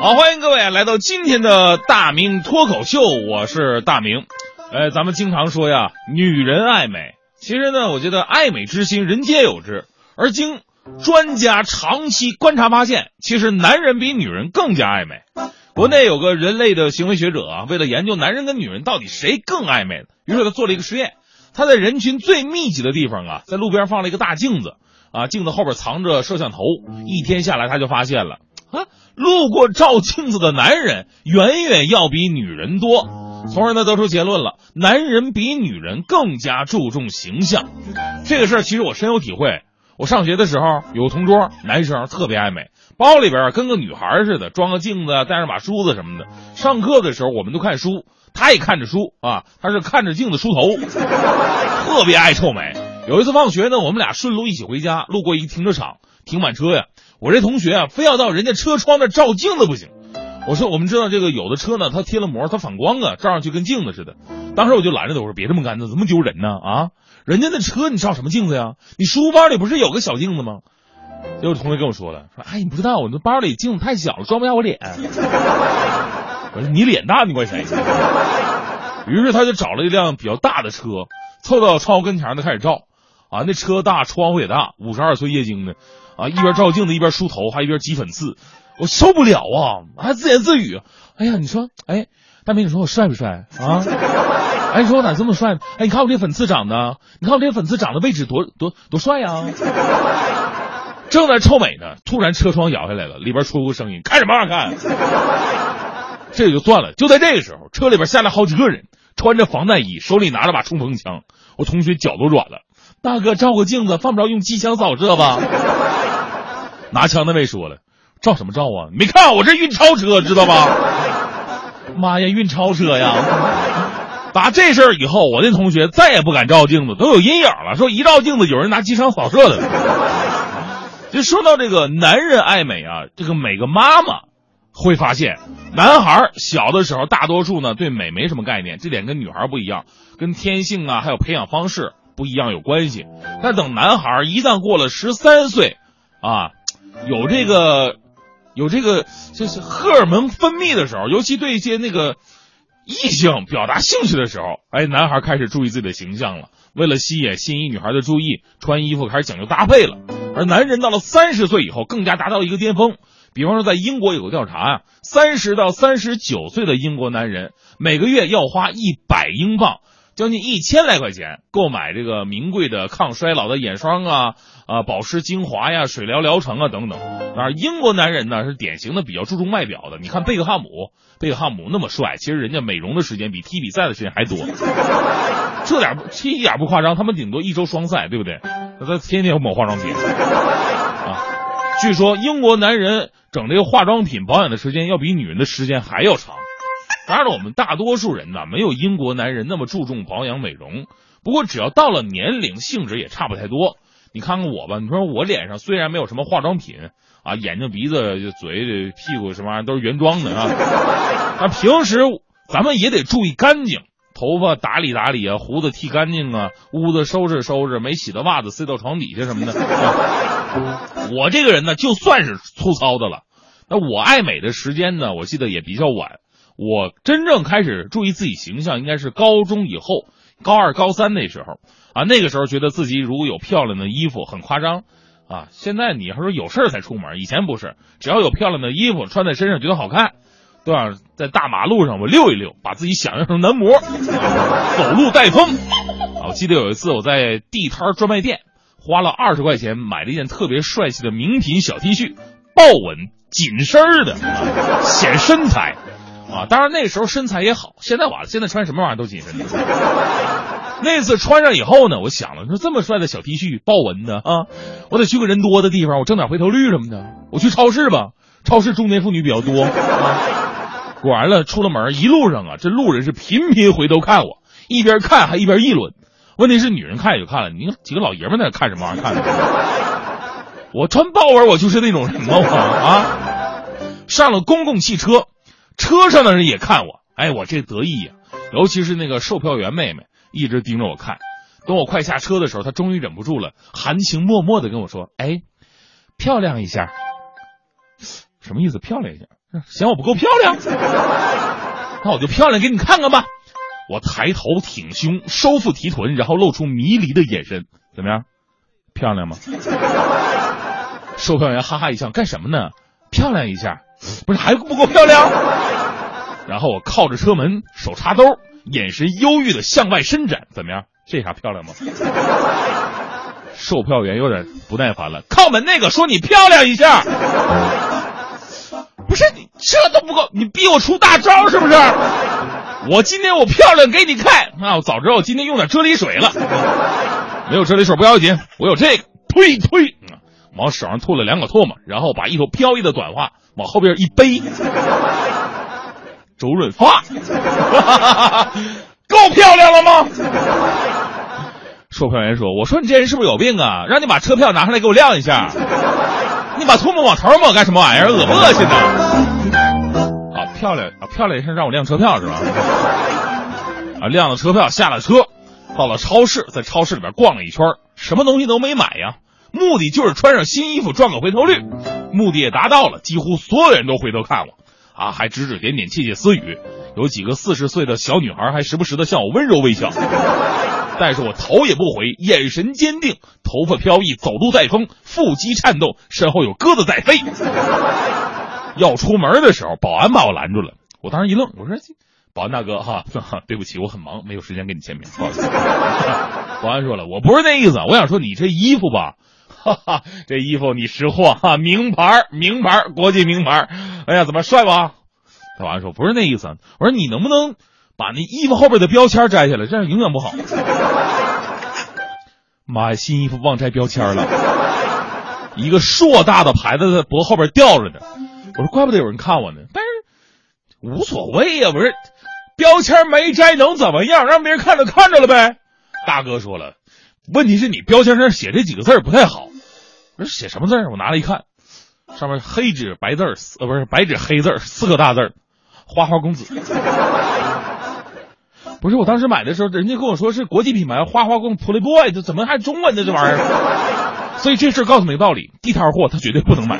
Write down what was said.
好，欢迎各位来到今天的大明脱口秀，我是大明。呃，咱们经常说呀，女人爱美，其实呢，我觉得爱美之心人皆有之。而经专家长期观察发现，其实男人比女人更加爱美。国内有个人类的行为学者啊，为了研究男人跟女人到底谁更爱美，于是他做了一个实验。他在人群最密集的地方啊，在路边放了一个大镜子啊，镜子后边藏着摄像头。一天下来，他就发现了啊，路过照镜子的男人远远要比女人多，从而呢得出结论了：男人比女人更加注重形象。这个事儿其实我深有体会。我上学的时候有个同桌，男生特别爱美，包里边跟个女孩似的，装个镜子，带上把梳子什么的。上课的时候我们都看书，他也看着书啊，他是看着镜子梳头，特别爱臭美。有一次放学呢，我们俩顺路一起回家，路过一个停车场，停满车呀。我这同学啊，非要到人家车窗那照镜子不行。我说我们知道这个有的车呢，它贴了膜，它反光啊，照上去跟镜子似的。当时我就拦着他，我说别这么干，怎么这么丢人呢？啊！人家那车你照什么镜子呀？你书包里不是有个小镜子吗？结果同学跟我说了，说哎你不知道我那包里镜子太小了，装不下我脸。我说你脸大你怪谁？于是他就找了一辆比较大的车，凑到窗户跟前呢开始照。啊，那车大，窗户也大，五十二岁液晶的，啊一边照镜子一边梳头，还一边挤粉刺，我受不了啊，还自言自语，哎呀你说，哎大明你说我帅不帅啊？哎，你说我咋这么帅？哎，你看我这粉刺长的，你看我这粉刺长的位置多多多帅呀！正在臭美呢，突然车窗摇下来了，里边出个声音：“看什么看？” 这也就算了。就在这个时候，车里边下来好几个人，穿着防弹衣，手里拿着把冲锋枪。我同学脚都软了。大哥，照个镜子，犯不着用机枪扫射吧？拿枪那位说了：“照什么照啊？没看我这运钞车，知道吧？”妈呀，运钞车呀！打这事儿以后，我那同学再也不敢照镜子，都有阴影了。说一照镜子，有人拿机枪扫射的。就说到这个男人爱美啊，这个每个妈妈会发现，男孩小的时候大多数呢对美没什么概念，这点跟女孩不一样，跟天性啊还有培养方式不一样有关系。但等男孩一旦过了十三岁，啊，有这个有这个就是荷尔蒙分泌的时候，尤其对一些那个。异性表达兴趣的时候，哎，男孩开始注意自己的形象了。为了吸引心仪女孩的注意，穿衣服开始讲究搭配了。而男人到了三十岁以后，更加达到一个巅峰。比方说，在英国有个调查啊，三十到三十九岁的英国男人每个月要花一百英镑。将近一千来块钱购买这个名贵的抗衰老的眼霜啊啊保湿精华呀水疗疗程啊等等。而英国男人呢是典型的比较注重外表的。你看贝克汉姆，贝克汉姆那么帅，其实人家美容的时间比踢比赛的时间还多。这点踢一点不夸张，他们顶多一周双赛，对不对？他天天抹化妆品啊。据说英国男人整这个化妆品保养的时间要比女人的时间还要长。当然了，我们大多数人呢，没有英国男人那么注重保养美容。不过，只要到了年龄，性质也差不太多。你看看我吧，你说我脸上虽然没有什么化妆品啊，眼睛、鼻子、嘴、屁股什么玩意儿都是原装的啊，那平时咱们也得注意干净，头发打理打理啊，胡子剃干净啊，屋子收拾收拾，没洗的袜子塞到床底下什么的。我这个人呢，就算是粗糙的了，那我爱美的时间呢，我记得也比较晚。我真正开始注意自己形象，应该是高中以后，高二、高三那时候啊。那个时候觉得自己如果有漂亮的衣服，很夸张啊。现在你要说有事儿才出门，以前不是，只要有漂亮的衣服穿在身上，觉得好看，对吧？在大马路上我溜一溜，把自己想象成男模，走路带风啊。我记得有一次我在地摊专卖店花了二十块钱买了一件特别帅气的名品小 T 恤，豹纹紧身的，显身材。啊，当然那时候身材也好，现在完了，现在穿什么玩意儿都紧身。那次穿上以后呢，我想了，说这么帅的小 T 恤，豹纹的啊，我得去个人多的地方，我挣点回头率什么的。我去超市吧，超市中年妇女比较多啊。果然了，出了门一路上啊，这路人是频频回头看我，一边看还一边议论。问题是女人看也就看了，你几个老爷们在那看什么玩意儿？看我穿豹纹，我就是那种人吗？我啊，上了公共汽车。车上的人也看我，哎，我这得意呀！尤其是那个售票员妹妹，一直盯着我看。等我快下车的时候，她终于忍不住了，含情脉脉的跟我说：“哎，漂亮一下，什么意思？漂亮一下？嫌我不够漂亮？那我就漂亮给你看看吧。我抬头挺胸，收腹提臀，然后露出迷离的眼神，怎么样？漂亮吗？售票员哈哈一笑，干什么呢？漂亮一下，不是还不够漂亮？然后我靠着车门，手插兜，眼神忧郁的向外伸展，怎么样？这下漂亮吗？售票员有点不耐烦了，靠门那个说你漂亮一下，不是你这都不够，你逼我出大招是不是？我今天我漂亮给你看啊！我早知道我今天用点啫喱水了，没有啫喱水不要紧，我有这个，推推，往手上吐了两口唾沫，然后把一头飘逸的短发往后边一背，周润发，够漂亮了吗？售票员说：“我说你这人是不是有病啊？让你把车票拿上来给我亮一下，你把唾沫往头抹干什么玩意儿？恶不恶心呢？”啊，漂亮啊，漂亮一声让我亮车票是吧？啊，亮了车票，下了车，到了超市，在超市里边逛了一圈，什么东西都没买呀，目的就是穿上新衣服赚个回头率，目的也达到了，几乎所有人都回头看我，啊，还指指点点窃窃私语，有几个四十岁的小女孩还时不时的向我温柔微笑。但是我头也不回，眼神坚定，头发飘逸，走路带风，腹肌颤动，身后有鸽子在飞。要出门的时候，保安把我拦住了。我当时一愣，我说：“保安大哥，哈，对不起，我很忙，没有时间跟你签名，不好意思。” 保安说了：“我不是那意思，我想说你这衣服吧，哈哈，这衣服你识货哈，名牌，名牌，国际名牌。哎呀，怎么帅吧？”他完说：“不是那意思，我说你能不能？”把那衣服后边的标签摘下来，这样影响不好。妈呀，新衣服忘摘标签了，一个硕大的牌子在脖后边吊着呢。我说怪不得有人看我呢，但是无所谓呀，不是标签没摘能怎么样？让别人看着看着了呗。大哥说了，问题是你标签上写这几个字不太好。我说写什么字？我拿来一看，上面黑纸白字呃不是白纸黑字四个大字花花公子。不是，我当时买的时候，人家跟我说是国际品牌花花公 Playboy，这怎么还中文呢？这玩意儿，所以这事告诉你个道理：地摊货他绝对不能买。